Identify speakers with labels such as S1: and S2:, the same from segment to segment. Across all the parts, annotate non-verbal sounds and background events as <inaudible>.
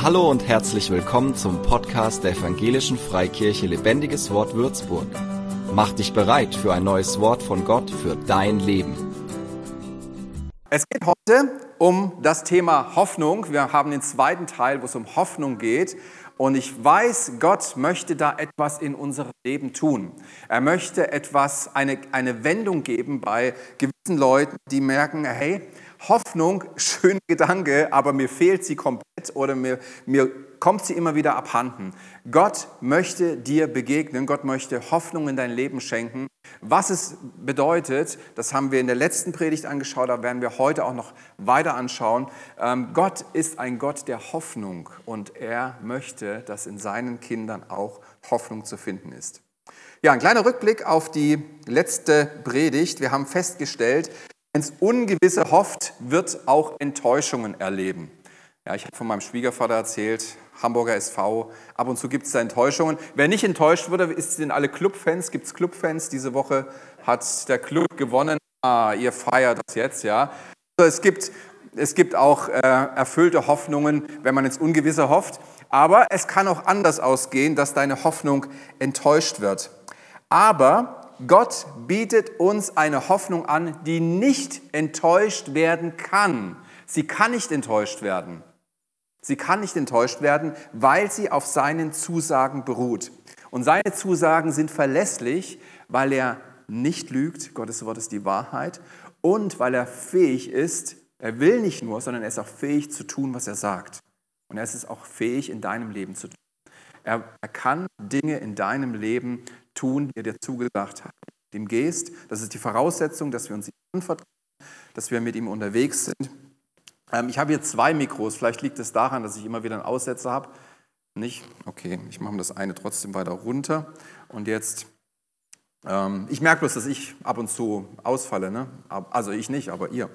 S1: Hallo und herzlich willkommen zum Podcast der Evangelischen Freikirche Lebendiges Wort Würzburg. Mach dich bereit für ein neues Wort von Gott für dein Leben.
S2: Es geht heute um das Thema Hoffnung. Wir haben den zweiten Teil, wo es um Hoffnung geht. Und ich weiß, Gott möchte da etwas in unserem Leben tun. Er möchte etwas, eine, eine Wendung geben bei gewissen Leuten, die merken, hey, Hoffnung, schöner Gedanke, aber mir fehlt sie komplett oder mir, mir kommt sie immer wieder abhanden. Gott möchte dir begegnen, Gott möchte Hoffnung in dein Leben schenken. Was es bedeutet, das haben wir in der letzten Predigt angeschaut, da werden wir heute auch noch weiter anschauen. Ähm, Gott ist ein Gott der Hoffnung und er möchte, dass in seinen Kindern auch Hoffnung zu finden ist. Ja, ein kleiner Rückblick auf die letzte Predigt. Wir haben festgestellt, es Ungewisse hofft, wird auch Enttäuschungen erleben. Ja, ich habe von meinem Schwiegervater erzählt, Hamburger SV, ab und zu gibt es da Enttäuschungen. Wer nicht enttäuscht wurde, sind alle Clubfans, gibt es Clubfans. Diese Woche hat der Club gewonnen. Ah, ihr feiert das jetzt, ja. Also es gibt, es gibt auch äh, erfüllte Hoffnungen, wenn man ins Ungewisse hofft. Aber es kann auch anders ausgehen, dass deine Hoffnung enttäuscht wird. Aber Gott bietet uns eine Hoffnung an, die nicht enttäuscht werden kann. Sie kann nicht enttäuscht werden. Sie kann nicht enttäuscht werden, weil sie auf seinen Zusagen beruht. Und seine Zusagen sind verlässlich, weil er nicht lügt, Gottes Wort ist die Wahrheit, und weil er fähig ist, er will nicht nur, sondern er ist auch fähig zu tun, was er sagt. Und er ist auch fähig, in deinem Leben zu tun. Er, er kann Dinge in deinem Leben tun, die er dir zugesagt hat. Dem gehst, das ist die Voraussetzung, dass wir uns ihm anvertrauen, dass wir mit ihm unterwegs sind. Ähm, ich habe hier zwei Mikros, vielleicht liegt es daran, dass ich immer wieder einen Aussetzer habe. Nicht? Okay, ich mache das eine trotzdem weiter runter. Und jetzt, ähm, ich merke bloß, dass ich ab und zu ausfalle. Ne? Also ich nicht, aber ihr.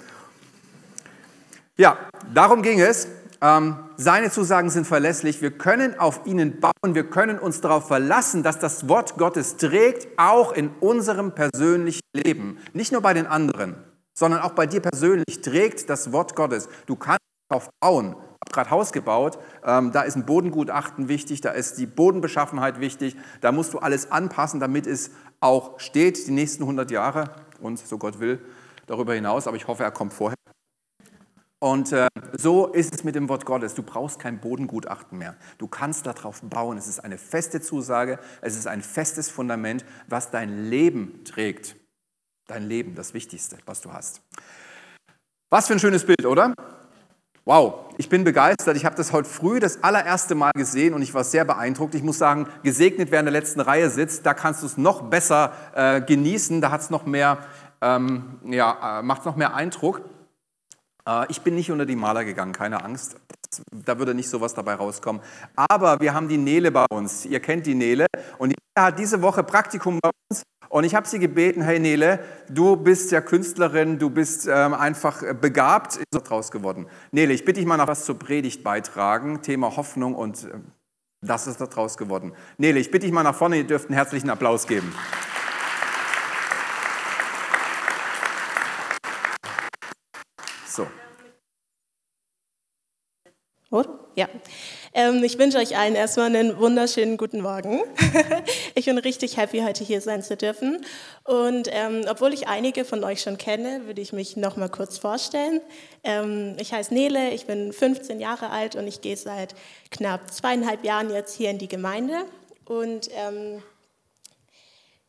S2: Ja, darum ging es. Ähm, seine Zusagen sind verlässlich. Wir können auf ihnen bauen. Wir können uns darauf verlassen, dass das Wort Gottes trägt, auch in unserem persönlichen Leben. Nicht nur bei den anderen, sondern auch bei dir persönlich trägt das Wort Gottes. Du kannst darauf bauen. Ich habe gerade Haus gebaut. Ähm, da ist ein Bodengutachten wichtig. Da ist die Bodenbeschaffenheit wichtig. Da musst du alles anpassen, damit es auch steht die nächsten 100 Jahre und so Gott will darüber hinaus. Aber ich hoffe, er kommt vorher. Und äh, so ist es mit dem Wort Gottes. Du brauchst kein Bodengutachten mehr. Du kannst darauf bauen. Es ist eine feste Zusage. Es ist ein festes Fundament, was dein Leben trägt. Dein Leben, das Wichtigste, was du hast. Was für ein schönes Bild, oder? Wow, ich bin begeistert. Ich habe das heute früh das allererste Mal gesehen und ich war sehr beeindruckt. Ich muss sagen, gesegnet, wer in der letzten Reihe sitzt, da kannst du es noch besser äh, genießen. Da hat es noch mehr, ähm, ja, äh, macht noch mehr Eindruck. Äh, ich bin nicht unter die Maler gegangen, keine Angst. Da würde nicht sowas dabei rauskommen. Aber wir haben die Nele bei uns. Ihr kennt die Nele. Und die Nele hat diese Woche Praktikum bei uns. Und ich habe sie gebeten, hey Nele, du bist ja Künstlerin, du bist ähm, einfach begabt. Ist draus geworden. Nele, ich bitte dich mal noch was zur Predigt beitragen. Thema Hoffnung und äh, das ist da draus geworden. Nele, ich bitte dich mal nach vorne, ihr dürft einen herzlichen Applaus geben. So.
S3: Oder? Ja. Ähm, ich wünsche euch allen erstmal einen wunderschönen guten Morgen. <laughs> ich bin richtig happy, heute hier sein zu dürfen. Und ähm, obwohl ich einige von euch schon kenne, würde ich mich noch mal kurz vorstellen. Ähm, ich heiße Nele, ich bin 15 Jahre alt und ich gehe seit knapp zweieinhalb Jahren jetzt hier in die Gemeinde. Und ähm,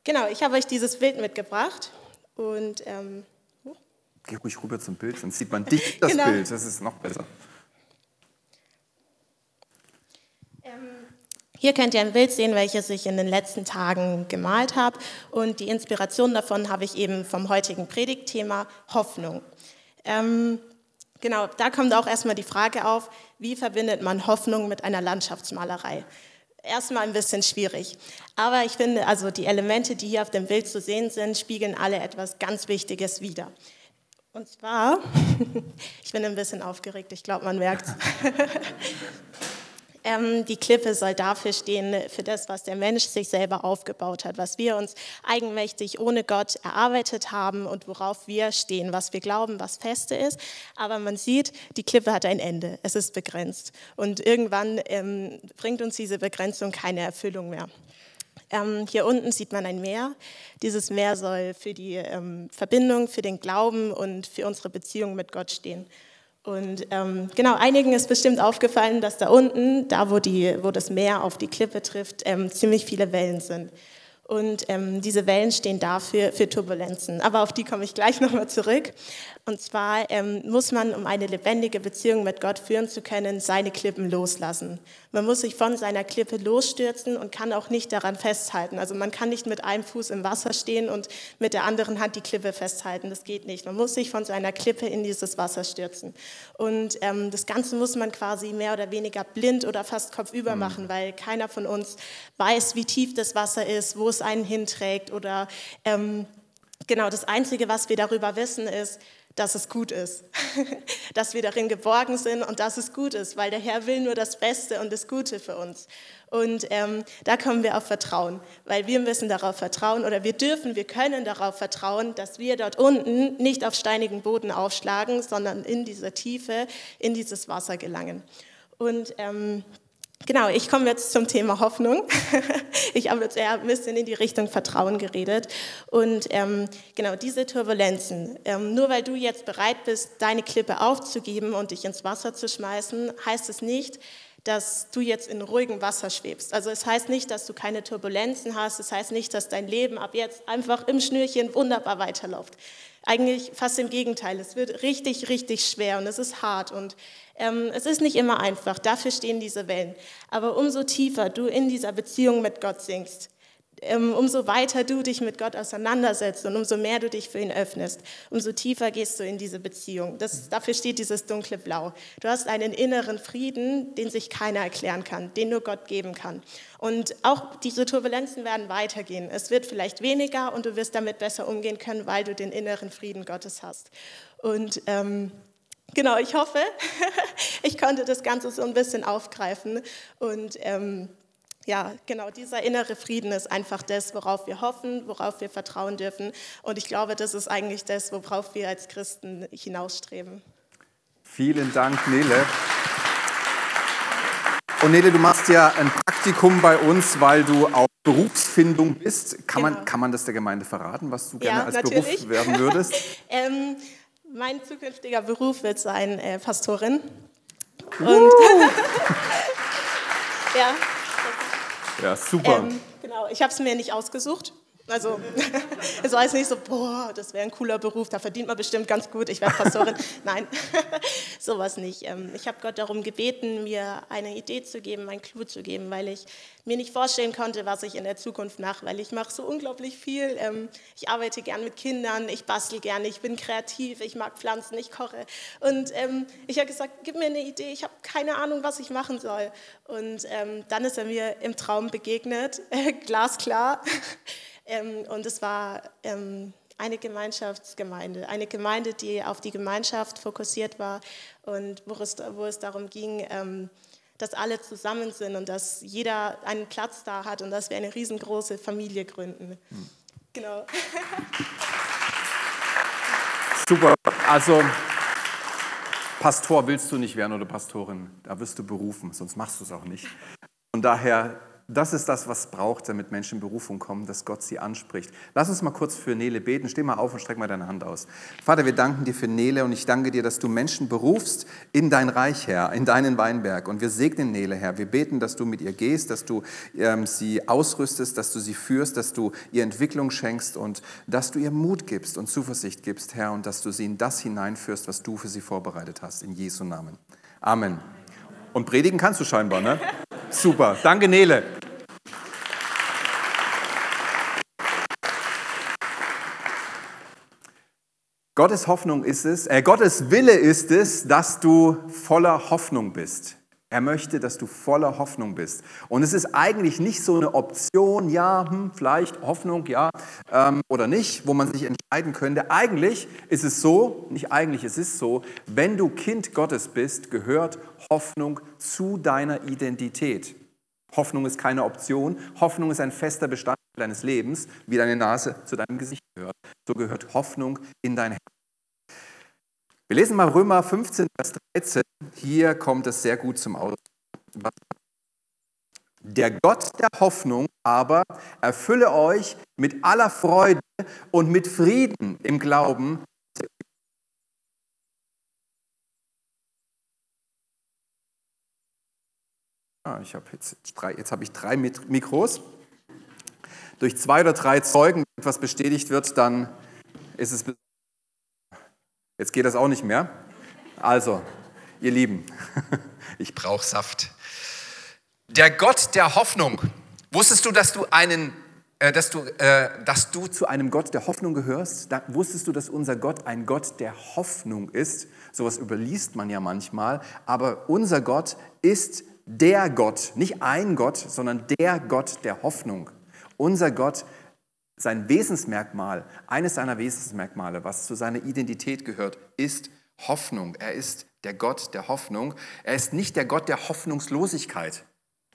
S3: genau, ich habe euch dieses Bild mitgebracht. Und ähm,
S2: Geh ruhig rüber zum Bild, sonst sieht man dich, das genau. Bild. Das ist noch besser.
S3: Ähm, hier könnt ihr ein Bild sehen, welches ich in den letzten Tagen gemalt habe. Und die Inspiration davon habe ich eben vom heutigen Predigtthema Hoffnung. Ähm, genau, da kommt auch erstmal die Frage auf, wie verbindet man Hoffnung mit einer Landschaftsmalerei? Erstmal ein bisschen schwierig. Aber ich finde, also die Elemente, die hier auf dem Bild zu sehen sind, spiegeln alle etwas ganz Wichtiges wider. Und zwar, <laughs> ich bin ein bisschen aufgeregt, ich glaube, man merkt <laughs> Ähm, die Klippe soll dafür stehen, für das, was der Mensch sich selber aufgebaut hat, was wir uns eigenmächtig ohne Gott erarbeitet haben und worauf wir stehen, was wir glauben, was feste ist. Aber man sieht, die Klippe hat ein Ende, es ist begrenzt. Und irgendwann ähm, bringt uns diese Begrenzung keine Erfüllung mehr. Ähm, hier unten sieht man ein Meer. Dieses Meer soll für die ähm, Verbindung, für den Glauben und für unsere Beziehung mit Gott stehen. Und ähm, genau, einigen ist bestimmt aufgefallen, dass da unten, da wo, die, wo das Meer auf die Klippe trifft, ähm, ziemlich viele Wellen sind. Und ähm, diese Wellen stehen dafür für Turbulenzen. Aber auf die komme ich gleich <laughs> nochmal zurück. Und zwar ähm, muss man, um eine lebendige Beziehung mit Gott führen zu können, seine Klippen loslassen. Man muss sich von seiner Klippe losstürzen und kann auch nicht daran festhalten. Also man kann nicht mit einem Fuß im Wasser stehen und mit der anderen Hand die Klippe festhalten. Das geht nicht. Man muss sich von seiner Klippe in dieses Wasser stürzen. Und ähm, das Ganze muss man quasi mehr oder weniger blind oder fast kopfüber mhm. machen, weil keiner von uns weiß, wie tief das Wasser ist, wo es einen hinträgt oder ähm, genau das Einzige, was wir darüber wissen, ist, dass es gut ist, <laughs> dass wir darin geborgen sind und dass es gut ist, weil der Herr will nur das Beste und das Gute für uns. Und ähm, da kommen wir auf Vertrauen, weil wir müssen darauf vertrauen oder wir dürfen, wir können darauf vertrauen, dass wir dort unten nicht auf steinigen Boden aufschlagen, sondern in dieser Tiefe, in dieses Wasser gelangen. Und ähm, Genau, ich komme jetzt zum Thema Hoffnung. <laughs> Ich habe jetzt eher ein bisschen in die Richtung Vertrauen geredet. Und ähm, genau diese Turbulenzen, ähm, nur weil du jetzt bereit bist, deine Klippe aufzugeben und dich ins Wasser zu schmeißen, heißt es nicht, dass du jetzt in ruhigem Wasser schwebst. Also es heißt nicht, dass du keine Turbulenzen hast. Es heißt nicht, dass dein Leben ab jetzt einfach im Schnürchen wunderbar weiterläuft. Eigentlich fast im Gegenteil. Es wird richtig, richtig schwer und es ist hart und es ist nicht immer einfach. Dafür stehen diese Wellen. Aber umso tiefer du in dieser Beziehung mit Gott sinkst, ähm, umso weiter du dich mit Gott auseinandersetzt und umso mehr du dich für ihn öffnest, umso tiefer gehst du in diese Beziehung. Das, dafür steht dieses dunkle Blau. Du hast einen inneren Frieden, den sich keiner erklären kann, den nur Gott geben kann. Und auch diese Turbulenzen werden weitergehen. Es wird vielleicht weniger und du wirst damit besser umgehen können, weil du den inneren Frieden Gottes hast. Und ähm, genau, ich hoffe, <laughs> ich konnte das Ganze so ein bisschen aufgreifen und ähm, ja, genau, dieser innere Frieden ist einfach das, worauf wir hoffen, worauf wir vertrauen dürfen. Und ich glaube, das ist eigentlich das, worauf wir als Christen hinausstreben.
S2: Vielen Dank, Nele. Und Nele, du machst ja ein Praktikum bei uns, weil du auf Berufsfindung bist. Kann, genau. man, kann man das der Gemeinde verraten, was du gerne ja, als natürlich. Beruf werden würdest? <laughs>
S3: ähm, mein zukünftiger Beruf wird sein äh, Pastorin.
S2: Und uh. <laughs> ja. Ja, super. Ähm,
S3: genau, ich habe es mir nicht ausgesucht. Also <laughs> es war jetzt nicht so, boah, das wäre ein cooler Beruf, da verdient man bestimmt ganz gut, ich werde Pastorin. <laughs> Nein, <laughs> sowas nicht. Ähm, ich habe Gott darum gebeten, mir eine Idee zu geben, ein Clou zu geben, weil ich mir nicht vorstellen konnte, was ich in der Zukunft mache, weil ich mache so unglaublich viel. Ähm, ich arbeite gern mit Kindern, ich bastel gerne, ich bin kreativ, ich mag Pflanzen, ich koche. Und ähm, ich habe gesagt, gib mir eine Idee, ich habe keine Ahnung, was ich machen soll. Und dann ist er mir im Traum begegnet, glasklar. Ähm, und es war ähm, eine Gemeinschaftsgemeinde, eine Gemeinde, die auf die Gemeinschaft fokussiert war und wo es, wo es darum ging, ähm, dass alle zusammen sind und dass jeder einen Platz da hat und dass wir eine riesengroße Familie gründen. Hm. Genau. <laughs>
S2: Super. Also Pastor willst du nicht werden oder Pastorin, da wirst du berufen, sonst machst du es auch nicht. Von daher das ist das, was braucht, damit Menschen in Berufung kommen, dass Gott sie anspricht. Lass uns mal kurz für Nele beten. Steh mal auf und streck mal deine Hand aus. Vater, wir danken dir für Nele und ich danke dir, dass du Menschen berufst in dein Reich, Herr, in deinen Weinberg. Und wir segnen Nele, Herr. Wir beten, dass du mit ihr gehst, dass du ähm, sie ausrüstest, dass du sie führst, dass du ihr Entwicklung schenkst und dass du ihr Mut gibst und Zuversicht gibst, Herr, und dass du sie in das hineinführst, was du für sie vorbereitet hast. In Jesu Namen. Amen. Und predigen kannst du scheinbar, ne? Super. Danke, Nele. Gottes Hoffnung ist es, äh, Gottes Wille ist es, dass du voller Hoffnung bist. Er möchte, dass du voller Hoffnung bist. Und es ist eigentlich nicht so eine Option, ja, hm, vielleicht Hoffnung, ja ähm, oder nicht, wo man sich entscheiden könnte. Eigentlich ist es so, nicht eigentlich, es ist so, wenn du Kind Gottes bist, gehört Hoffnung zu deiner Identität. Hoffnung ist keine Option, Hoffnung ist ein fester Bestandteil deines Lebens, wie deine Nase zu deinem Gesicht gehört. So gehört Hoffnung in dein Herz. Wir lesen mal Römer 15, Vers 13. Hier kommt es sehr gut zum Ausdruck. Der Gott der Hoffnung aber erfülle euch mit aller Freude und mit Frieden im Glauben. Ah, ich habe jetzt, jetzt habe ich drei Mikros. Durch zwei oder drei Zeugen etwas bestätigt wird, dann ist es Jetzt geht das auch nicht mehr. Also, ihr Lieben, <laughs> ich brauche Saft. Der Gott der Hoffnung. Wusstest du, dass du einen äh, dass du, äh, dass du zu einem Gott der Hoffnung gehörst? Da, wusstest du, dass unser Gott ein Gott der Hoffnung ist? Sowas überliest man ja manchmal. Aber unser Gott ist der Gott, nicht ein Gott, sondern der Gott der Hoffnung. Unser Gott sein Wesensmerkmal, eines seiner Wesensmerkmale, was zu seiner Identität gehört, ist Hoffnung. Er ist der Gott der Hoffnung. Er ist nicht der Gott der Hoffnungslosigkeit.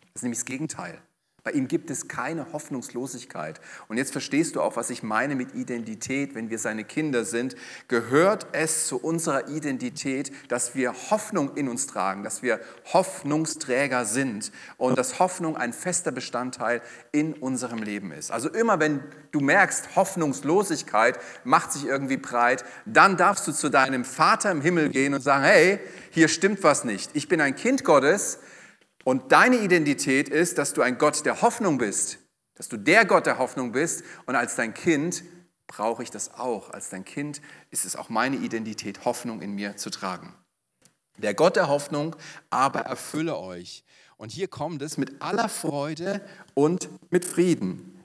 S2: Das ist nämlich das Gegenteil. Bei ihm gibt es keine Hoffnungslosigkeit. Und jetzt verstehst du auch, was ich meine mit Identität. Wenn wir seine Kinder sind, gehört es zu unserer Identität, dass wir Hoffnung in uns tragen, dass wir Hoffnungsträger sind und dass Hoffnung ein fester Bestandteil in unserem Leben ist. Also immer wenn du merkst, Hoffnungslosigkeit macht sich irgendwie breit, dann darfst du zu deinem Vater im Himmel gehen und sagen, hey, hier stimmt was nicht. Ich bin ein Kind Gottes und deine Identität ist, dass du ein Gott der Hoffnung bist, dass du der Gott der Hoffnung bist. Und als dein Kind brauche ich das auch. Als dein Kind ist es auch meine Identität, Hoffnung in mir zu tragen. Der Gott der Hoffnung aber erfülle euch. Und hier kommt es mit aller Freude und mit Frieden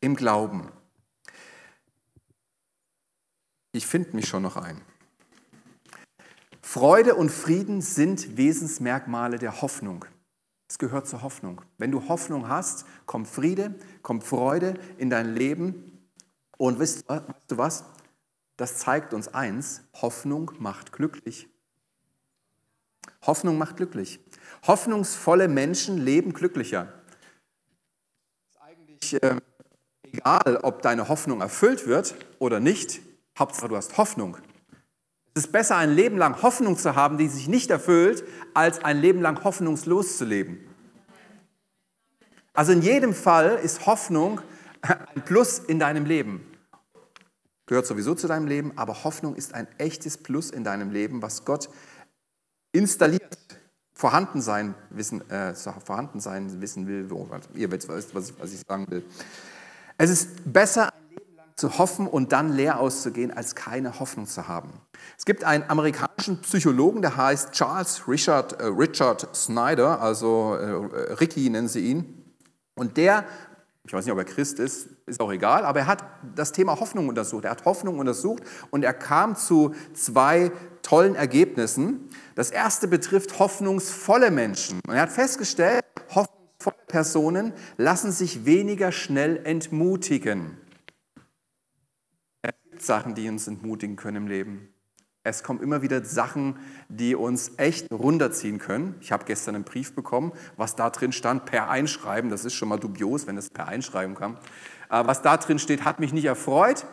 S2: im Glauben. Ich finde mich schon noch ein. Freude und Frieden sind Wesensmerkmale der Hoffnung. Es gehört zur Hoffnung. Wenn du Hoffnung hast, kommt Friede, kommt Freude in dein Leben. Und weißt, du was? Das zeigt uns eins, Hoffnung macht glücklich. Hoffnung macht glücklich. Hoffnungsvolle Menschen leben glücklicher. Es ist eigentlich äh, egal, ob deine Hoffnung erfüllt wird oder nicht. Hauptsache, du hast Hoffnung. Es ist besser, ein Leben lang Hoffnung zu haben, die sich nicht erfüllt, als ein Leben lang hoffnungslos zu leben. Also in jedem Fall ist Hoffnung ein Plus in deinem Leben. Gehört sowieso zu deinem Leben, aber Hoffnung ist ein echtes Plus in deinem Leben, was Gott installiert, vorhanden sein wissen, äh, vorhanden sein wissen will. Ihr wisst, was, was ich sagen will. Es ist besser, zu hoffen und dann leer auszugehen, als keine Hoffnung zu haben. Es gibt einen amerikanischen Psychologen, der heißt Charles Richard, äh, Richard Snyder, also äh, Ricky nennen sie ihn. Und der, ich weiß nicht, ob er Christ ist, ist auch egal, aber er hat das Thema Hoffnung untersucht. Er hat Hoffnung untersucht und er kam zu zwei tollen Ergebnissen. Das erste betrifft hoffnungsvolle Menschen. Und er hat festgestellt, hoffnungsvolle Personen lassen sich weniger schnell entmutigen Sachen, die uns entmutigen können im Leben. Es kommen immer wieder Sachen, die uns echt runterziehen können. Ich habe gestern einen Brief bekommen, was da drin stand, per Einschreiben. Das ist schon mal dubios, wenn es per Einschreiben kam. Äh, was da drin steht, hat mich nicht erfreut,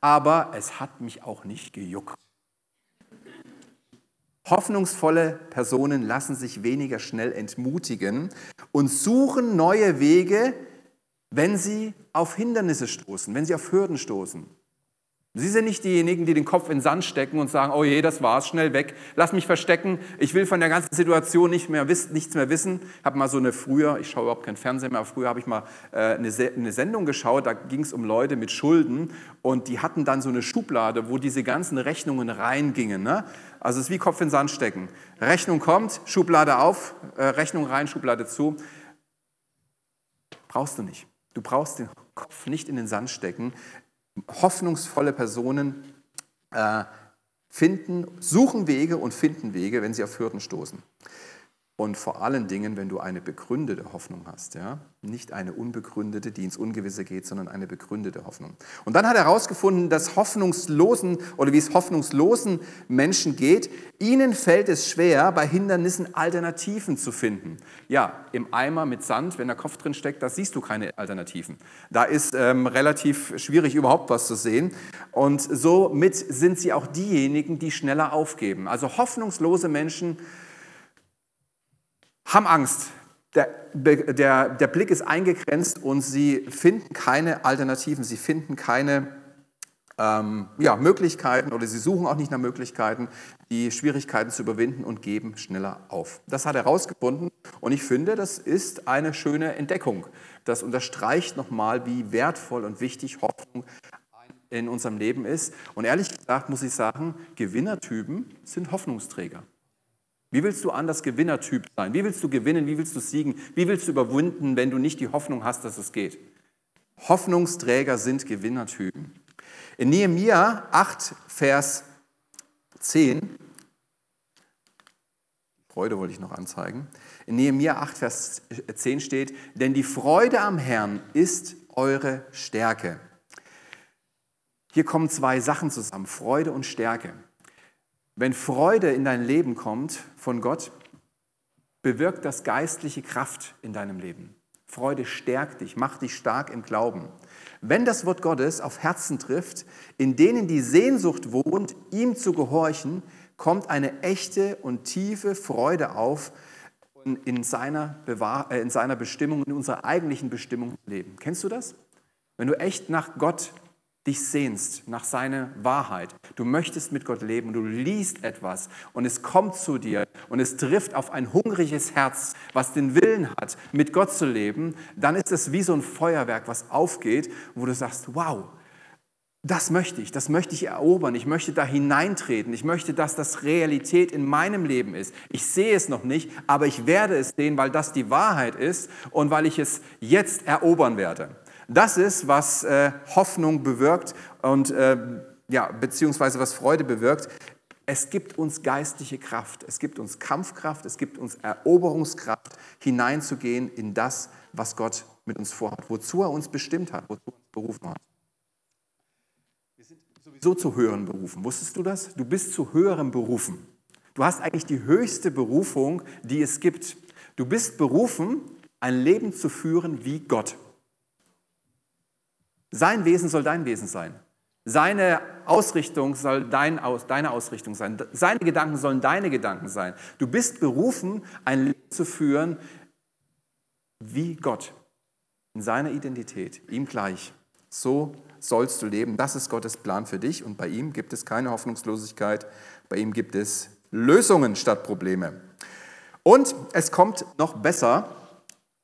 S2: aber es hat mich auch nicht gejuckt. Hoffnungsvolle Personen lassen sich weniger schnell entmutigen und suchen neue Wege, wenn sie auf Hindernisse stoßen, wenn sie auf Hürden stoßen. Sie sind nicht diejenigen, die den Kopf in den Sand stecken und sagen, oh je, das war's, schnell weg, lass mich verstecken, ich will von der ganzen Situation nicht mehr wissen, nichts mehr wissen. Ich habe mal so eine früher, ich schaue überhaupt kein Fernsehen mehr, aber früher habe ich mal äh, eine, eine Sendung geschaut, da ging es um Leute mit Schulden und die hatten dann so eine Schublade, wo diese ganzen Rechnungen reingingen. Ne? Also es ist wie Kopf in den Sand stecken. Rechnung kommt, Schublade auf, äh, Rechnung rein, Schublade zu. Brauchst du nicht. Du brauchst den Kopf nicht in den Sand stecken hoffnungsvolle Personen äh, finden, suchen Wege und finden Wege, wenn sie auf Hürden stoßen. Und vor allen Dingen, wenn du eine begründete Hoffnung hast, ja, nicht eine unbegründete, die ins Ungewisse geht, sondern eine begründete Hoffnung. Und dann hat er herausgefunden, dass hoffnungslosen oder wie es hoffnungslosen Menschen geht, ihnen fällt es schwer, bei Hindernissen Alternativen zu finden. Ja, im Eimer mit Sand, wenn der Kopf drin steckt, da siehst du keine Alternativen. Da ist ähm, relativ schwierig, überhaupt was zu sehen. Und somit sind sie auch diejenigen, die schneller aufgeben. Also hoffnungslose Menschen haben Angst. Der, der, der Blick ist eingegrenzt und sie finden keine Alternativen, sie finden keine ähm, ja, Möglichkeiten oder sie suchen auch nicht nach Möglichkeiten, die Schwierigkeiten zu überwinden und geben schneller auf. Das hat er herausgefunden und ich finde, das ist eine schöne Entdeckung. Das unterstreicht nochmal, wie wertvoll und wichtig Hoffnung in unserem Leben ist. Und ehrlich gesagt muss ich sagen, Gewinnertypen sind Hoffnungsträger. Wie willst du anders Gewinnertyp sein? Wie willst du gewinnen? Wie willst du siegen? Wie willst du überwinden, wenn du nicht die Hoffnung hast, dass es geht? Hoffnungsträger sind Gewinnertypen. In Nehemiah 8, Vers 10, Freude wollte ich noch anzeigen. In Nehemiah 8, Vers 10 steht, denn die Freude am Herrn ist eure Stärke. Hier kommen zwei Sachen zusammen, Freude und Stärke. Wenn Freude in dein Leben kommt von Gott, bewirkt das geistliche Kraft in deinem Leben. Freude stärkt dich, macht dich stark im Glauben. Wenn das Wort Gottes auf Herzen trifft, in denen die Sehnsucht wohnt, ihm zu gehorchen, kommt eine echte und tiefe Freude auf in seiner, Bewahr äh, in seiner Bestimmung, in unserer eigentlichen Bestimmung leben. Kennst du das? Wenn du echt nach Gott dich sehnst nach seiner Wahrheit. Du möchtest mit Gott leben, du liest etwas und es kommt zu dir und es trifft auf ein hungriges Herz, was den Willen hat, mit Gott zu leben, dann ist es wie so ein Feuerwerk, was aufgeht, wo du sagst, wow, das möchte ich, das möchte ich erobern, ich möchte da hineintreten, ich möchte, dass das Realität in meinem Leben ist. Ich sehe es noch nicht, aber ich werde es sehen, weil das die Wahrheit ist und weil ich es jetzt erobern werde. Das ist, was äh, Hoffnung bewirkt und äh, ja, beziehungsweise was Freude bewirkt. Es gibt uns geistliche Kraft, es gibt uns Kampfkraft, es gibt uns Eroberungskraft, hineinzugehen in das, was Gott mit uns vorhat, wozu er uns bestimmt hat, wozu er uns berufen hat. Wir sind sowieso zu höheren Berufen. Wusstest du das? Du bist zu höherem berufen. Du hast eigentlich die höchste Berufung, die es gibt. Du bist berufen, ein Leben zu führen wie Gott. Sein Wesen soll dein Wesen sein. Seine Ausrichtung soll dein, deine Ausrichtung sein. Seine Gedanken sollen deine Gedanken sein. Du bist berufen, ein Leben zu führen wie Gott. In seiner Identität, ihm gleich. So sollst du leben. Das ist Gottes Plan für dich. Und bei ihm gibt es keine Hoffnungslosigkeit. Bei ihm gibt es Lösungen statt Probleme. Und es kommt noch besser.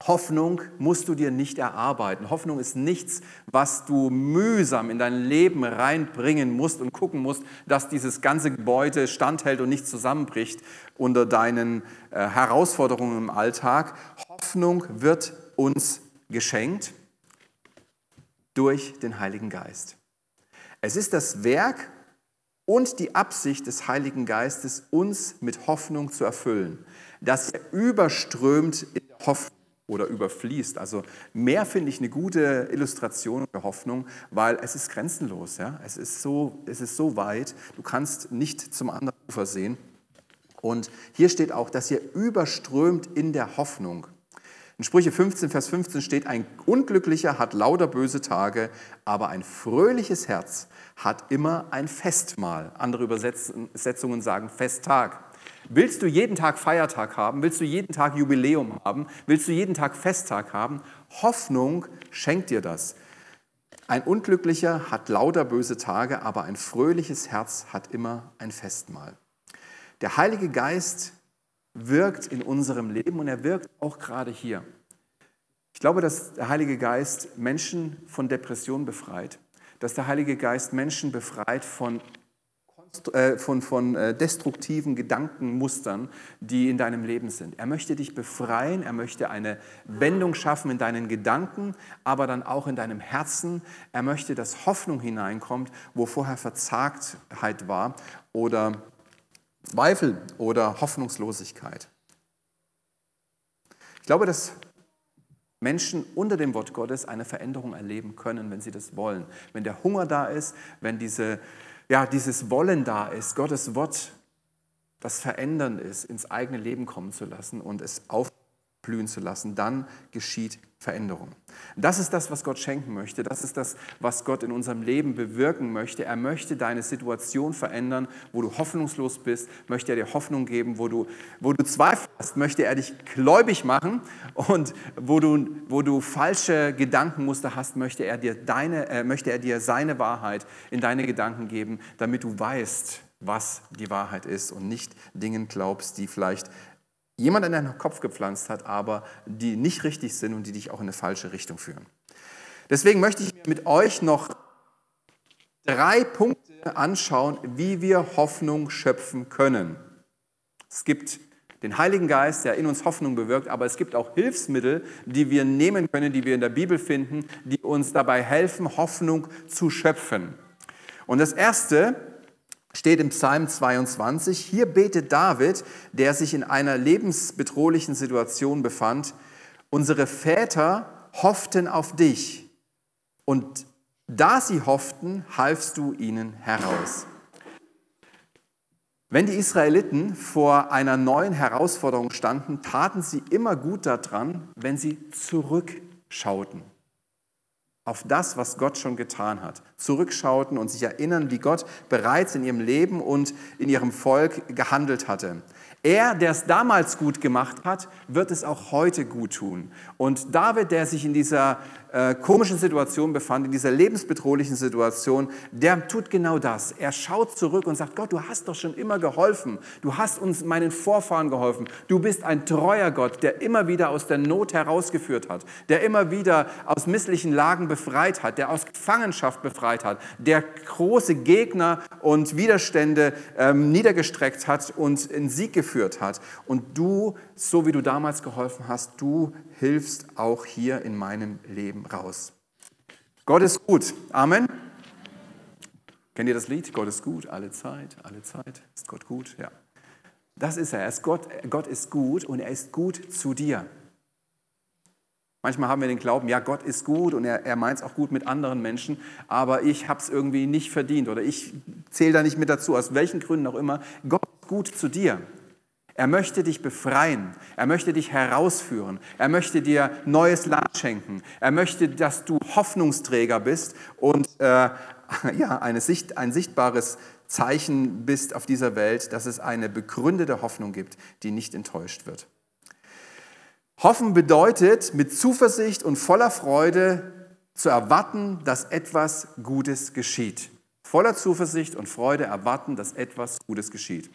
S2: Hoffnung musst du dir nicht erarbeiten. Hoffnung ist nichts, was du mühsam in dein Leben reinbringen musst und gucken musst, dass dieses ganze Gebäude standhält und nicht zusammenbricht unter deinen äh, Herausforderungen im Alltag. Hoffnung wird uns geschenkt durch den Heiligen Geist. Es ist das Werk und die Absicht des Heiligen Geistes, uns mit Hoffnung zu erfüllen, dass er überströmt in Hoffnung oder überfließt. Also mehr finde ich eine gute Illustration für Hoffnung, weil es ist grenzenlos. Ja? Es, ist so, es ist so weit, du kannst nicht zum anderen Ufer sehen. Und hier steht auch, dass ihr überströmt in der Hoffnung. In Sprüche 15, Vers 15 steht, ein Unglücklicher hat lauter böse Tage, aber ein fröhliches Herz hat immer ein Festmahl. Andere Übersetzungen sagen Festtag. Willst du jeden Tag Feiertag haben? Willst du jeden Tag Jubiläum haben? Willst du jeden Tag Festtag haben? Hoffnung schenkt dir das. Ein Unglücklicher hat lauter böse Tage, aber ein fröhliches Herz hat immer ein Festmahl. Der Heilige Geist wirkt in unserem Leben und er wirkt auch gerade hier. Ich glaube, dass der Heilige Geist Menschen von Depressionen befreit, dass der Heilige Geist Menschen befreit von von, von äh, destruktiven Gedankenmustern, die in deinem Leben sind. Er möchte dich befreien, er möchte eine Wendung schaffen in deinen Gedanken, aber dann auch in deinem Herzen. Er möchte, dass Hoffnung hineinkommt, wo vorher Verzagtheit war oder Zweifel oder Hoffnungslosigkeit. glaube, dass Menschen unter dem Wort Gottes eine Veränderung erleben können, wenn sie das wollen. Wenn der Hunger da ist, wenn diese, ja, dieses Wollen da ist, Gottes Wort, das verändern ist, ins eigene Leben kommen zu lassen und es aufblühen zu lassen, dann geschieht Veränderung. Das ist das, was Gott schenken möchte. Das ist das, was Gott in unserem Leben bewirken möchte. Er möchte deine Situation verändern, wo du hoffnungslos bist, möchte er dir Hoffnung geben, wo du, wo du Zweifel hast, möchte er dich gläubig machen und wo du, wo du falsche Gedankenmuster hast, möchte er, dir deine, äh, möchte er dir seine Wahrheit in deine Gedanken geben, damit du weißt, was die Wahrheit ist und nicht Dingen glaubst, die vielleicht jemand in deinen Kopf gepflanzt hat, aber die nicht richtig sind und die dich auch in eine falsche Richtung führen. Deswegen möchte ich mit euch noch drei Punkte anschauen, wie wir Hoffnung schöpfen können. Es gibt den Heiligen Geist, der in uns Hoffnung bewirkt, aber es gibt auch Hilfsmittel, die wir nehmen können, die wir in der Bibel finden, die uns dabei helfen, Hoffnung zu schöpfen. Und das erste steht im Psalm 22, hier betet David, der sich in einer lebensbedrohlichen Situation befand, unsere Väter hofften auf dich und da sie hofften, halfst du ihnen heraus. Wenn die Israeliten vor einer neuen Herausforderung standen, taten sie immer gut daran, wenn sie zurückschauten auf das, was Gott schon getan hat, zurückschauten und sich erinnern, wie Gott bereits in ihrem Leben und in ihrem Volk gehandelt hatte. Er, der es damals gut gemacht hat, wird es auch heute gut tun. Und David, der sich in dieser äh, komischen Situation befand, in dieser lebensbedrohlichen Situation, der tut genau das. Er schaut zurück und sagt, Gott, du hast doch schon immer geholfen. Du hast uns, meinen Vorfahren geholfen. Du bist ein treuer Gott, der immer wieder aus der Not herausgeführt hat, der immer wieder aus misslichen Lagen befreit hat, der aus Gefangenschaft befreit hat, der große Gegner und Widerstände ähm, niedergestreckt hat und in Sieg geführt geführt hat. Und du, so wie du damals geholfen hast, du hilfst auch hier in meinem Leben raus. Gott ist gut. Amen. Kennt ihr das Lied? Gott ist gut, alle Zeit, alle Zeit. Ist Gott gut? Ja. Das ist er. er ist Gott, Gott ist gut und er ist gut zu dir. Manchmal haben wir den Glauben, ja, Gott ist gut und er, er meint es auch gut mit anderen Menschen, aber ich habe es irgendwie nicht verdient oder ich zähle da nicht mit dazu, aus welchen Gründen auch immer. Gott ist gut zu dir. Er möchte dich befreien. Er möchte dich herausführen. Er möchte dir neues Land schenken. Er möchte, dass du Hoffnungsträger bist und äh, <laughs> ja, eine Sicht, ein sichtbares Zeichen bist auf dieser Welt, dass es eine begründete Hoffnung gibt, die nicht enttäuscht wird. Hoffen bedeutet, mit Zuversicht und voller Freude zu erwarten, dass etwas Gutes geschieht. Voller Zuversicht und Freude erwarten, dass etwas Gutes geschieht.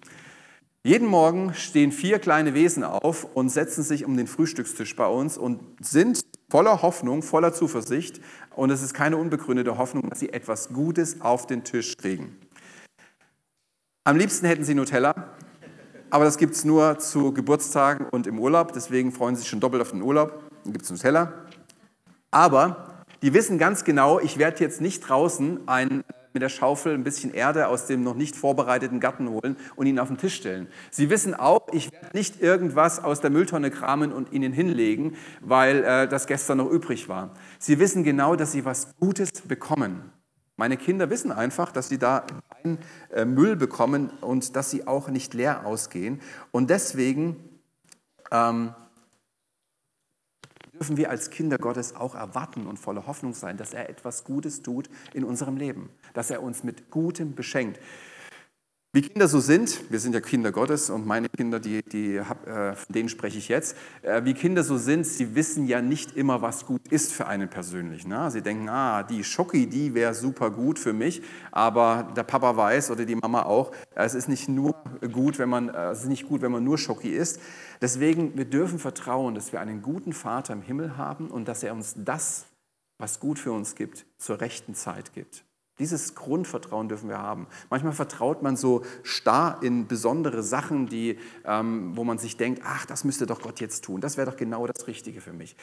S2: Jeden Morgen stehen vier kleine Wesen auf und setzen sich um den Frühstückstisch bei uns und sind voller Hoffnung, voller Zuversicht. Und es ist keine unbegründete Hoffnung, dass sie etwas Gutes auf den Tisch kriegen. Am liebsten hätten sie Nutella, aber das gibt es nur zu Geburtstagen und im Urlaub. Deswegen freuen sie sich schon doppelt auf den Urlaub. Dann gibt es Nutella. Aber die wissen ganz genau, ich werde jetzt nicht draußen ein mit der Schaufel ein bisschen Erde aus dem noch nicht vorbereiteten Garten holen und ihn auf den Tisch stellen. Sie wissen auch, ich werde nicht irgendwas aus der Mülltonne kramen und ihnen hinlegen, weil äh, das gestern noch übrig war. Sie wissen genau, dass sie was Gutes bekommen. Meine Kinder wissen einfach, dass sie da keinen äh, Müll bekommen und dass sie auch nicht leer ausgehen. Und deswegen ähm, dürfen wir als Kinder Gottes auch erwarten und voller Hoffnung sein, dass er etwas Gutes tut in unserem Leben, dass er uns mit Gutem beschenkt. Wie Kinder so sind, wir sind ja Kinder Gottes und meine Kinder, die, die, äh, von denen spreche ich jetzt, äh, wie Kinder so sind, sie wissen ja nicht immer, was gut ist für einen persönlich. Ne? Sie denken, ah, die Schoki, die wäre super gut für mich, aber der Papa weiß oder die Mama auch, es ist nicht nur gut, wenn man, äh, es ist nicht gut, wenn man nur Schoki isst. Deswegen, wir dürfen vertrauen, dass wir einen guten Vater im Himmel haben und dass er uns das, was gut für uns gibt, zur rechten Zeit gibt. Dieses Grundvertrauen dürfen wir haben. Manchmal vertraut man so starr in besondere Sachen, die, ähm, wo man sich denkt, ach, das müsste doch Gott jetzt tun. Das wäre doch genau das Richtige für mich.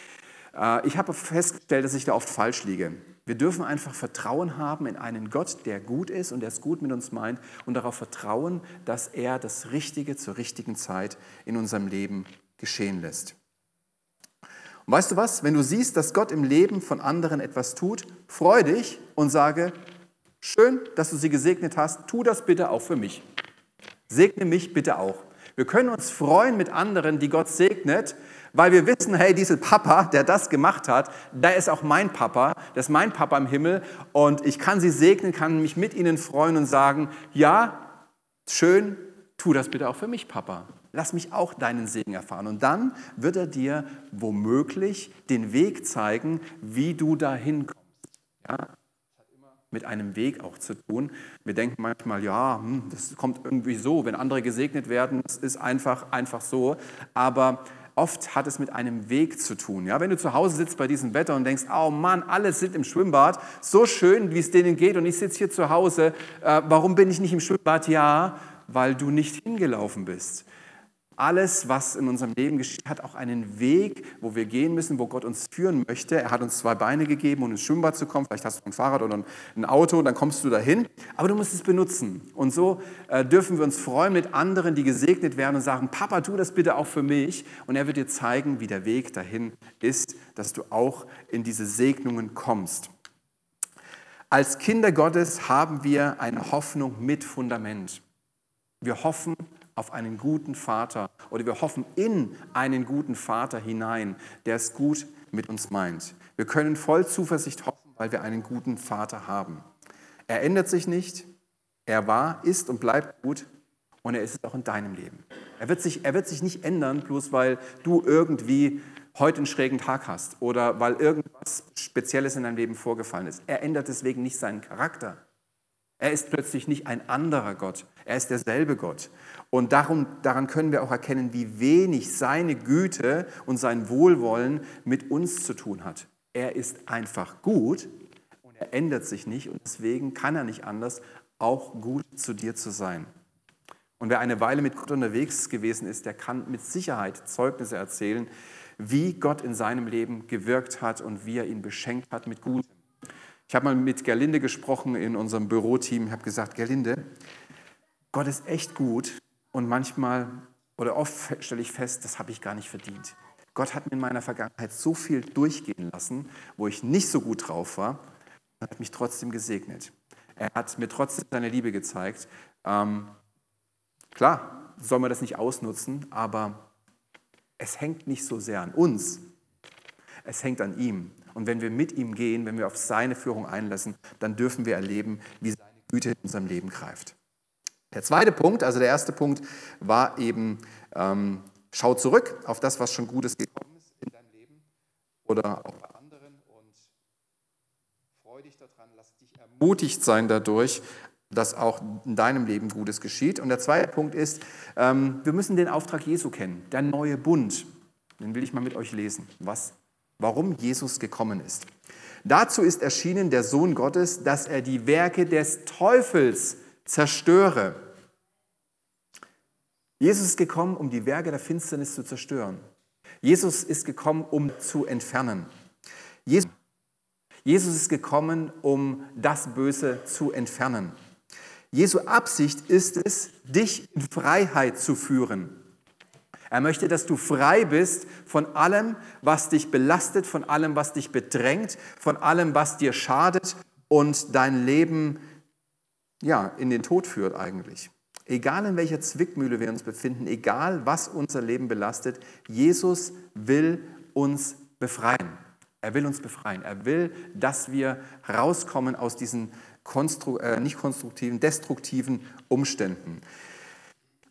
S2: Äh, ich habe festgestellt, dass ich da oft falsch liege. Wir dürfen einfach Vertrauen haben in einen Gott, der gut ist und der es gut mit uns meint und darauf vertrauen, dass er das Richtige zur richtigen Zeit in unserem Leben geschehen lässt. Und weißt du was? Wenn du siehst, dass Gott im Leben von anderen etwas tut, freu dich und sage, schön, dass du sie gesegnet hast, tu das bitte auch für mich. Segne mich bitte auch. Wir können uns freuen mit anderen, die Gott segnet, weil wir wissen, hey, dieser Papa, der das gemacht hat, der ist auch mein Papa, das ist mein Papa im Himmel und ich kann sie segnen, kann mich mit ihnen freuen und sagen, ja, schön, tu das bitte auch für mich, Papa. Lass mich auch deinen Segen erfahren. Und dann wird er dir womöglich den Weg zeigen, wie du dahin kommst. Ja? Mit einem Weg auch zu tun. Wir denken manchmal, ja, hm, das kommt irgendwie so, wenn andere gesegnet werden, das ist einfach, einfach so. Aber oft hat es mit einem Weg zu tun. Ja, wenn du zu Hause sitzt bei diesem Wetter und denkst, oh Mann, alle sind im Schwimmbad, so schön, wie es denen geht, und ich sitze hier zu Hause, äh, warum bin ich nicht im Schwimmbad? Ja, weil du nicht hingelaufen bist. Alles, was in unserem Leben geschieht, hat auch einen Weg, wo wir gehen müssen, wo Gott uns führen möchte. Er hat uns zwei Beine gegeben, um ins Schwimmbad zu kommen. Vielleicht hast du ein Fahrrad oder ein Auto, dann kommst du dahin. Aber du musst es benutzen. Und so äh, dürfen wir uns freuen mit anderen, die gesegnet werden und sagen, Papa, tu das bitte auch für mich. Und er wird dir zeigen, wie der Weg dahin ist, dass du auch in diese Segnungen kommst. Als Kinder Gottes haben wir eine Hoffnung mit Fundament. Wir hoffen auf einen guten Vater oder wir hoffen in einen guten Vater hinein, der es gut mit uns meint. Wir können voll Zuversicht hoffen, weil wir einen guten Vater haben. Er ändert sich nicht, er war, ist und bleibt gut und er ist es auch in deinem Leben. Er wird sich, er wird sich nicht ändern, bloß weil du irgendwie heute einen schrägen Tag hast oder weil irgendwas Spezielles in deinem Leben vorgefallen ist. Er ändert deswegen nicht seinen Charakter. Er ist plötzlich nicht ein anderer Gott, er ist derselbe Gott. Und darum, daran können wir auch erkennen, wie wenig seine Güte und sein Wohlwollen mit uns zu tun hat. Er ist einfach gut und er ändert sich nicht und deswegen kann er nicht anders, auch gut zu dir zu sein. Und wer eine Weile mit Gott unterwegs gewesen ist, der kann mit Sicherheit Zeugnisse erzählen, wie Gott in seinem Leben gewirkt hat und wie er ihn beschenkt hat mit Gutem. Ich habe mal mit Gerlinde gesprochen in unserem Büroteam. Ich habe gesagt, Gerlinde, Gott ist echt gut und manchmal oder oft stelle ich fest, das habe ich gar nicht verdient. Gott hat mir in meiner Vergangenheit so viel durchgehen lassen, wo ich nicht so gut drauf war, und hat mich trotzdem gesegnet. Er hat mir trotzdem seine Liebe gezeigt. Ähm, klar, soll man das nicht ausnutzen, aber es hängt nicht so sehr an uns. Es hängt an ihm. Und wenn wir mit ihm gehen, wenn wir auf seine Führung einlassen, dann dürfen wir erleben, wie seine Güte in unserem Leben greift. Der zweite Punkt, also der erste Punkt, war eben, ähm, schau zurück auf das, was schon Gutes gekommen ist in deinem Leben oder auch bei anderen und freu dich daran, lass dich ermutigt sein dadurch, dass auch in deinem Leben Gutes geschieht. Und der zweite Punkt ist, ähm, wir müssen den Auftrag Jesu kennen, der neue Bund. Den will ich mal mit euch lesen. Was warum Jesus gekommen ist. Dazu ist erschienen der Sohn Gottes, dass er die Werke des Teufels zerstöre. Jesus ist gekommen, um die Werke der Finsternis zu zerstören. Jesus ist gekommen, um zu entfernen. Jesus ist gekommen, um das Böse zu entfernen. Jesu Absicht ist es, dich in Freiheit zu führen. Er möchte, dass du frei bist von allem, was dich belastet, von allem, was dich bedrängt, von allem, was dir schadet und dein Leben ja, in den Tod führt eigentlich. Egal in welcher Zwickmühle wir uns befinden, egal was unser Leben belastet, Jesus will uns befreien. Er will uns befreien. Er will, dass wir rauskommen aus diesen konstru äh, nicht konstruktiven, destruktiven Umständen.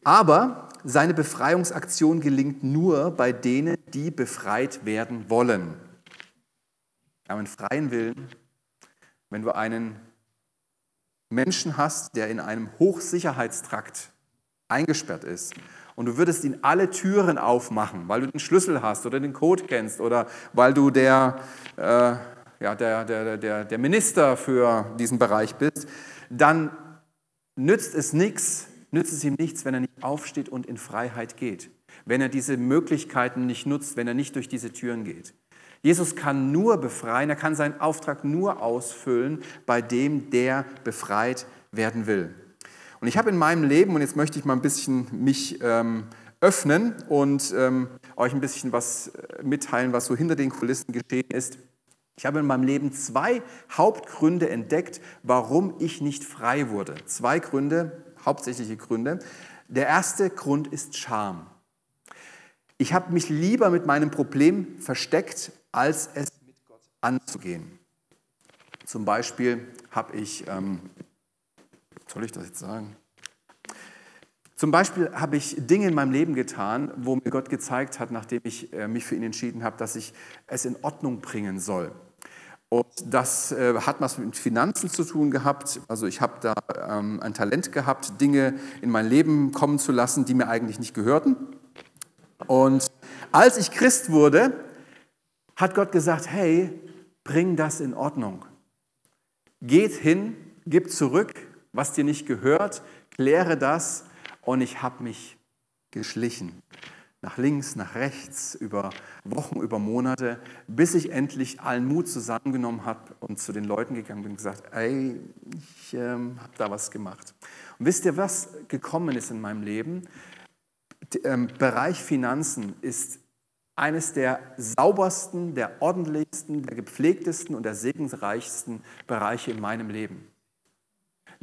S2: Aber seine Befreiungsaktion gelingt nur bei denen, die befreit werden wollen. Wir haben einen freien Willen. Wenn du einen Menschen hast, der in einem Hochsicherheitstrakt eingesperrt ist und du würdest ihn alle Türen aufmachen, weil du den Schlüssel hast oder den Code kennst oder weil du der, äh, ja, der, der, der, der Minister für diesen Bereich bist, dann nützt es nichts, nützt es ihm nichts, wenn er nicht aufsteht und in Freiheit geht, wenn er diese Möglichkeiten nicht nutzt, wenn er nicht durch diese Türen geht. Jesus kann nur befreien, er kann seinen Auftrag nur ausfüllen bei dem, der befreit werden will. Und ich habe in meinem Leben, und jetzt möchte ich mal ein bisschen mich ähm, öffnen und ähm, euch ein bisschen was äh, mitteilen, was so hinter den Kulissen geschehen ist. Ich habe in meinem Leben zwei Hauptgründe entdeckt, warum ich nicht frei wurde. Zwei Gründe, hauptsächliche Gründe. Der erste Grund ist Scham. Ich habe mich lieber mit meinem Problem versteckt, als es mit Gott anzugehen. Zum Beispiel habe ich, ähm, soll ich das jetzt sagen? Zum Beispiel habe ich Dinge in meinem Leben getan, wo mir Gott gezeigt hat, nachdem ich äh, mich für ihn entschieden habe, dass ich es in Ordnung bringen soll. Und das äh, hat was mit Finanzen zu tun gehabt. Also ich habe da ähm, ein Talent gehabt, Dinge in mein Leben kommen zu lassen, die mir eigentlich nicht gehörten. Und als ich Christ wurde, hat Gott gesagt, hey, bring das in Ordnung. Geht hin, gib zurück, was dir nicht gehört, kläre das und ich habe mich geschlichen. Nach links, nach rechts, über Wochen, über Monate, bis ich endlich allen Mut zusammengenommen habe und zu den Leuten gegangen bin und gesagt, ey, ich ähm, habe da was gemacht. Und wisst ihr, was gekommen ist in meinem Leben? Der ähm, Bereich Finanzen ist eines der saubersten, der ordentlichsten, der gepflegtesten und der segensreichsten Bereiche in meinem Leben.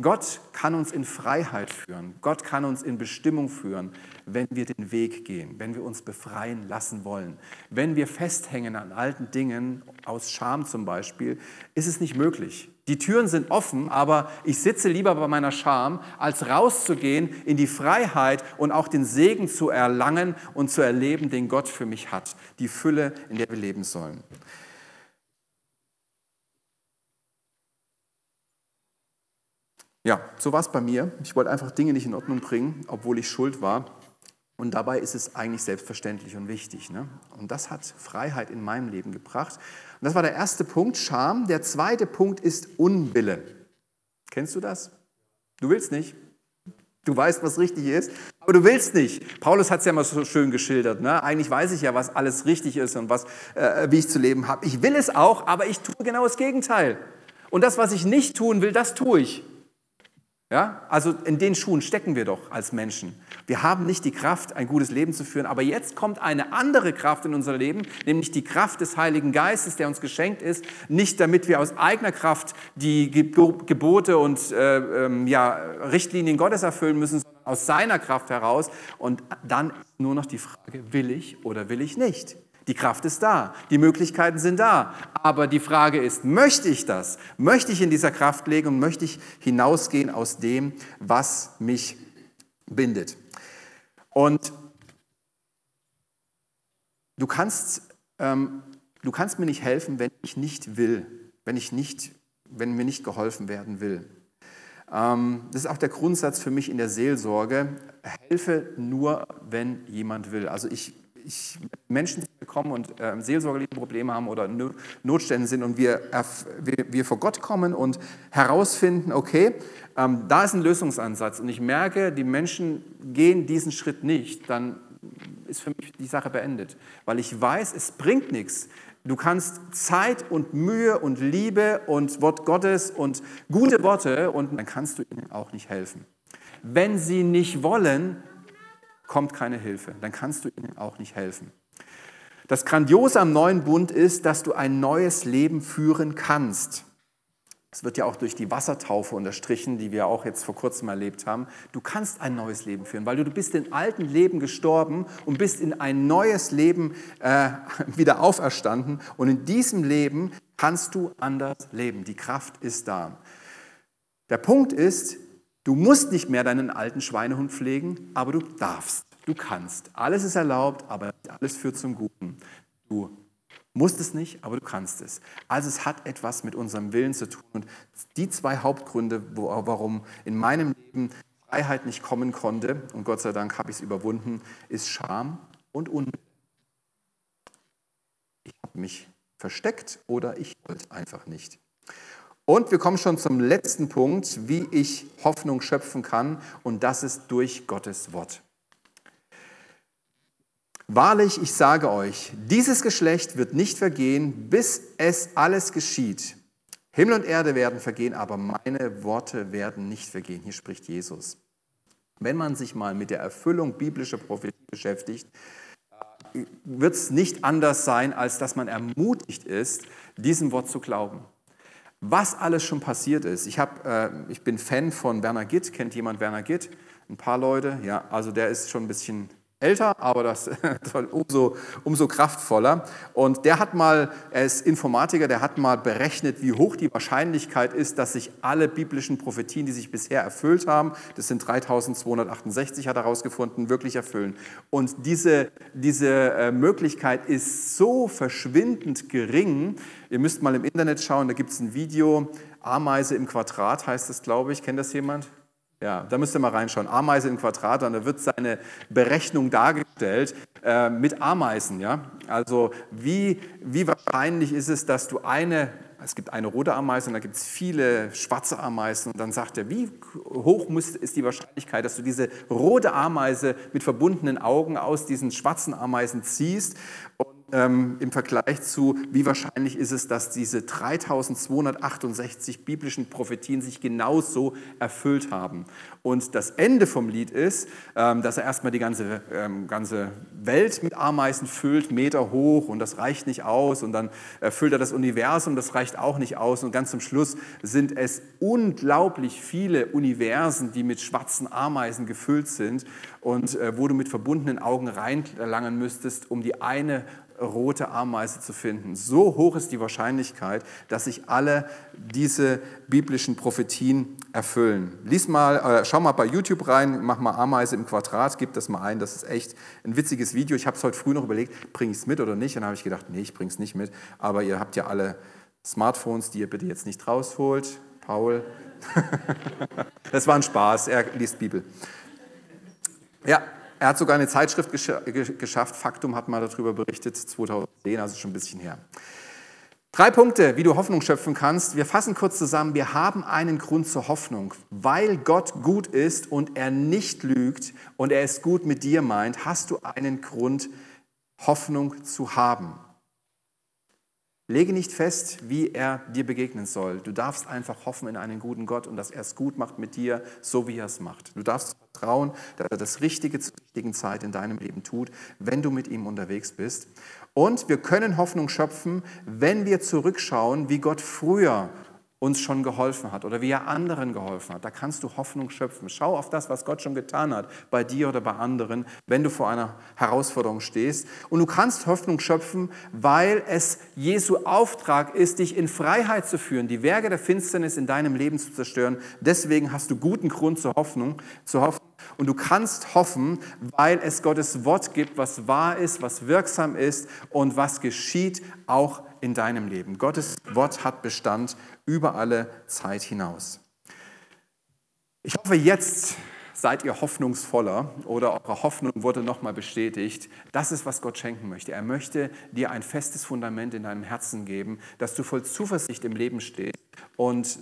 S2: Gott kann uns in Freiheit führen. Gott kann uns in Bestimmung führen, wenn wir den Weg gehen, wenn wir uns befreien lassen wollen. Wenn wir festhängen an alten Dingen, aus Scham zum Beispiel, ist es nicht möglich. Die Türen sind offen, aber ich sitze lieber bei meiner Scham, als rauszugehen in die Freiheit und auch den Segen zu erlangen und zu erleben, den Gott für mich hat. Die Fülle, in der wir leben sollen. Ja, so war es bei mir. Ich wollte einfach Dinge nicht in Ordnung bringen, obwohl ich schuld war. Und dabei ist es eigentlich selbstverständlich und wichtig. Ne? Und das hat Freiheit in meinem Leben gebracht. Und das war der erste Punkt, Scham. Der zweite Punkt ist Unwille. Kennst du das? Du willst nicht. Du weißt, was richtig ist, aber du willst nicht. Paulus hat es ja mal so schön geschildert. Ne? Eigentlich weiß ich ja, was alles richtig ist und was, äh, wie ich zu leben habe. Ich will es auch, aber ich tue genau das Gegenteil. Und das, was ich nicht tun will, das tue ich. Ja, also in den Schuhen stecken wir doch als Menschen. Wir haben nicht die Kraft, ein gutes Leben zu führen, aber jetzt kommt eine andere Kraft in unser Leben, nämlich die Kraft des Heiligen Geistes, der uns geschenkt ist, nicht damit wir aus eigener Kraft die Gebote und äh, ähm, ja, Richtlinien Gottes erfüllen müssen, sondern aus seiner Kraft heraus. Und dann nur noch die Frage, will ich oder will ich nicht? Die Kraft ist da, die Möglichkeiten sind da. Aber die Frage ist, möchte ich das? Möchte ich in dieser Kraft legen und möchte ich hinausgehen aus dem, was mich bindet? Und du kannst, ähm, du kannst mir nicht helfen, wenn ich nicht will, wenn, ich nicht, wenn mir nicht geholfen werden will. Ähm, das ist auch der Grundsatz für mich in der Seelsorge. Helfe nur, wenn jemand will. Also ich ich, Menschen kommen und äh, seelsorgerliche Probleme haben oder Notstände sind und wir, wir, wir vor Gott kommen und herausfinden, okay, ähm, da ist ein Lösungsansatz und ich merke, die Menschen gehen diesen Schritt nicht, dann ist für mich die Sache beendet, weil ich weiß, es bringt nichts. Du kannst Zeit und Mühe und Liebe und Wort Gottes und gute Worte und dann kannst du ihnen auch nicht helfen. Wenn sie nicht wollen, kommt keine Hilfe. Dann kannst du ihnen auch nicht helfen. Das Grandiose am neuen Bund ist, dass du ein neues Leben führen kannst. Es wird ja auch durch die Wassertaufe unterstrichen, die wir auch jetzt vor kurzem erlebt haben. Du kannst ein neues Leben führen, weil du, du bist in alten Leben gestorben und bist in ein neues Leben äh, <laughs> wieder auferstanden. Und in diesem Leben kannst du anders leben. Die Kraft ist da. Der Punkt ist, Du musst nicht mehr deinen alten Schweinehund pflegen, aber du darfst, du kannst. Alles ist erlaubt, aber alles führt zum Guten. Du musst es nicht, aber du kannst es. Also es hat etwas mit unserem Willen zu tun. Und die zwei Hauptgründe, warum in meinem Leben Freiheit nicht kommen konnte, und Gott sei Dank habe ich es überwunden, ist Scham und Unwillen. Ich habe mich versteckt oder ich wollte einfach nicht. Und wir kommen schon zum letzten Punkt, wie ich Hoffnung schöpfen kann, und das ist durch Gottes Wort. Wahrlich, ich sage euch, dieses Geschlecht wird nicht vergehen, bis es alles geschieht. Himmel und Erde werden vergehen, aber meine Worte werden nicht vergehen. Hier spricht Jesus. Wenn man sich mal mit der Erfüllung biblischer Prophetie beschäftigt, wird es nicht anders sein, als dass man ermutigt ist, diesem Wort zu glauben. Was alles schon passiert ist. Ich, hab, äh, ich bin Fan von Werner Gitt. Kennt jemand Werner Gitt? Ein paar Leute. Ja, also der ist schon ein bisschen älter, aber das, <laughs> umso, umso kraftvoller. Und der hat mal, er ist Informatiker, der hat mal berechnet, wie hoch die Wahrscheinlichkeit ist, dass sich alle biblischen Prophetien, die sich bisher erfüllt haben, das sind 3268, hat er herausgefunden, wirklich erfüllen. Und diese, diese äh, Möglichkeit ist so verschwindend gering. Ihr müsst mal im Internet schauen, da gibt es ein Video, Ameise im Quadrat heißt das, glaube ich. Kennt das jemand? Ja, da müsst ihr mal reinschauen. Ameise im Quadrat, und da wird seine Berechnung dargestellt äh, mit Ameisen. Ja? Also wie, wie wahrscheinlich ist es, dass du eine, es gibt eine rote Ameise und da gibt es viele schwarze Ameisen und dann sagt er, wie hoch muss, ist die Wahrscheinlichkeit, dass du diese rote Ameise mit verbundenen Augen aus diesen schwarzen Ameisen ziehst und ähm, im Vergleich zu, wie wahrscheinlich ist es, dass diese 3268 biblischen Prophetien sich genauso erfüllt haben. Und das Ende vom Lied ist, ähm, dass er erstmal die ganze, ähm, ganze Welt mit Ameisen füllt, Meter hoch, und das reicht nicht aus. Und dann füllt er das Universum, das reicht auch nicht aus. Und ganz zum Schluss sind es unglaublich viele Universen, die mit schwarzen Ameisen gefüllt sind und äh, wo du mit verbundenen Augen reinlangen müsstest, um die eine rote Ameise zu finden. So hoch ist die Wahrscheinlichkeit, dass sich alle diese biblischen Prophetien erfüllen. Lies mal, äh, schau mal bei YouTube rein, mach mal Ameise im Quadrat, gib das mal ein. Das ist echt ein witziges Video. Ich habe es heute früh noch überlegt, bringe ich es mit oder nicht? Und dann habe ich gedacht, nee, ich bringe es nicht mit. Aber ihr habt ja alle Smartphones, die ihr bitte jetzt nicht rausholt. Paul. <laughs> das war ein Spaß, er liest Bibel. Ja, er hat sogar eine Zeitschrift geschafft, Faktum hat mal darüber berichtet, 2010, also schon ein bisschen her. Drei Punkte, wie du Hoffnung schöpfen kannst. Wir fassen kurz zusammen. Wir haben einen Grund zur Hoffnung. Weil Gott gut ist und er nicht lügt und er es gut mit dir meint, hast du einen Grund, Hoffnung zu haben. Lege nicht fest, wie er dir begegnen soll. Du darfst einfach hoffen in einen guten Gott und dass er es gut macht mit dir, so wie er es macht. Du darfst vertrauen, dass er das Richtige zur richtigen Zeit in deinem Leben tut, wenn du mit ihm unterwegs bist. Und wir können Hoffnung schöpfen, wenn wir zurückschauen, wie Gott früher uns schon geholfen hat oder wie er anderen geholfen hat. Da kannst du Hoffnung schöpfen. Schau auf das, was Gott schon getan hat, bei dir oder bei anderen, wenn du vor einer Herausforderung stehst. Und du kannst Hoffnung schöpfen, weil es Jesu Auftrag ist, dich in Freiheit zu führen, die Werke der Finsternis in deinem Leben zu zerstören. Deswegen hast du guten Grund zur Hoffnung, zu hoffen. Und du kannst hoffen, weil es Gottes Wort gibt, was wahr ist, was wirksam ist und was geschieht auch in deinem Leben. Gottes Wort hat Bestand über alle Zeit hinaus. Ich hoffe, jetzt seid ihr hoffnungsvoller oder eure Hoffnung wurde nochmal bestätigt. Das ist, was Gott schenken möchte. Er möchte dir ein festes Fundament in deinem Herzen geben, dass du voll Zuversicht im Leben stehst und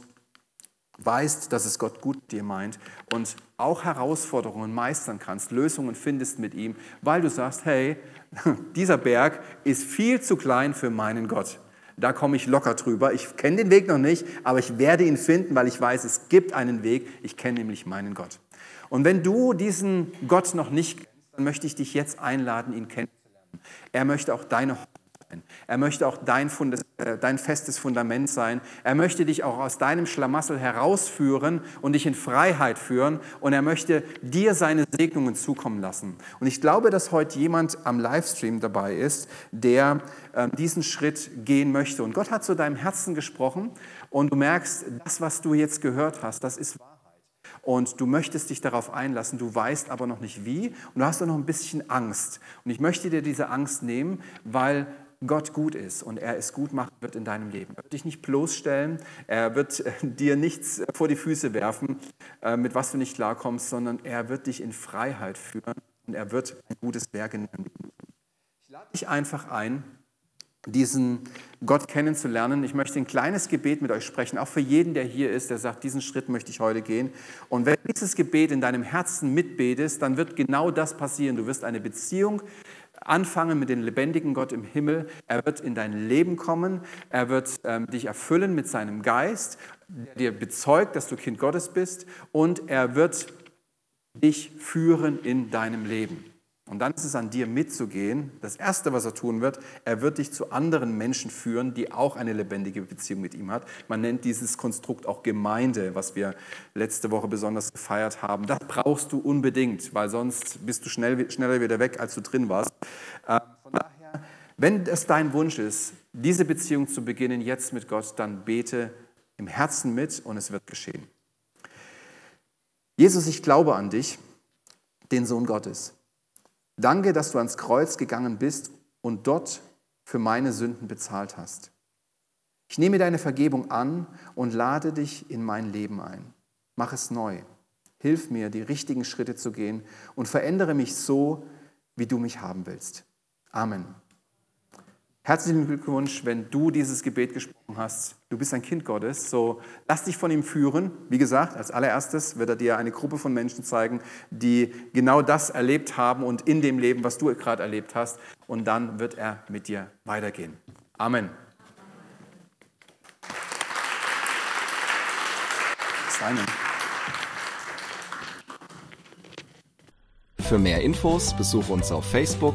S2: weißt, dass es Gott gut dir meint und auch Herausforderungen meistern kannst, Lösungen findest mit ihm, weil du sagst, hey, <laughs> dieser Berg ist viel zu klein für meinen Gott. Da komme ich locker drüber. Ich kenne den Weg noch nicht, aber ich werde ihn finden, weil ich weiß, es gibt einen Weg. Ich kenne nämlich meinen Gott. Und wenn du diesen Gott noch nicht kennst, dann möchte ich dich jetzt einladen, ihn kennenzulernen. Er möchte auch deine sein. Er möchte auch dein, Fundes, äh, dein festes Fundament sein. Er möchte dich auch aus deinem Schlamassel herausführen und dich in Freiheit führen. Und er möchte dir seine Segnungen zukommen lassen. Und ich glaube, dass heute jemand am Livestream dabei ist, der äh, diesen Schritt gehen möchte. Und Gott hat zu deinem Herzen gesprochen und du merkst, das, was du jetzt gehört hast, das ist Wahrheit und du möchtest dich darauf einlassen, du weißt aber noch nicht wie und du hast auch noch ein bisschen Angst. Und ich möchte dir diese Angst nehmen, weil Gott gut ist und er es gut machen wird in deinem Leben. Er wird dich nicht bloßstellen, er wird äh, dir nichts vor die Füße werfen, äh, mit was du nicht klarkommst, sondern er wird dich in Freiheit führen und er wird ein gutes Werk in deinem Leben. Ich lade dich einfach ein, diesen Gott kennenzulernen. Ich möchte ein kleines Gebet mit euch sprechen, auch für jeden, der hier ist, der sagt, diesen Schritt möchte ich heute gehen. Und wenn du dieses Gebet in deinem Herzen mitbetest, dann wird genau das passieren. Du wirst eine Beziehung anfangen mit dem lebendigen Gott im Himmel. Er wird in dein Leben kommen. Er wird ähm, dich erfüllen mit seinem Geist, der dir bezeugt, dass du Kind Gottes bist. Und er wird dich führen in deinem Leben. Und dann ist es an dir mitzugehen. Das Erste, was er tun wird, er wird dich zu anderen Menschen führen, die auch eine lebendige Beziehung mit ihm hat. Man nennt dieses Konstrukt auch Gemeinde, was wir letzte Woche besonders gefeiert haben. Das brauchst du unbedingt, weil sonst bist du schnell, schneller wieder weg, als du drin warst. Äh, von daher, wenn es dein Wunsch ist, diese Beziehung zu beginnen jetzt mit Gott, dann bete im Herzen mit und es wird geschehen. Jesus, ich glaube an dich, den Sohn Gottes. Danke, dass du ans Kreuz gegangen bist und dort für meine Sünden bezahlt hast. Ich nehme deine Vergebung an und lade dich in mein Leben ein. Mach es neu. Hilf mir, die richtigen Schritte zu gehen und verändere mich so, wie du mich haben willst. Amen. Herzlichen Glückwunsch, wenn du dieses Gebet gesprochen hast. Du bist ein Kind Gottes, so lass dich von ihm führen. Wie gesagt, als allererstes wird er dir eine Gruppe von Menschen zeigen, die genau das erlebt haben und in dem Leben, was du gerade erlebt hast. Und dann wird er mit dir weitergehen. Amen.
S1: Für mehr Infos besuche uns auf Facebook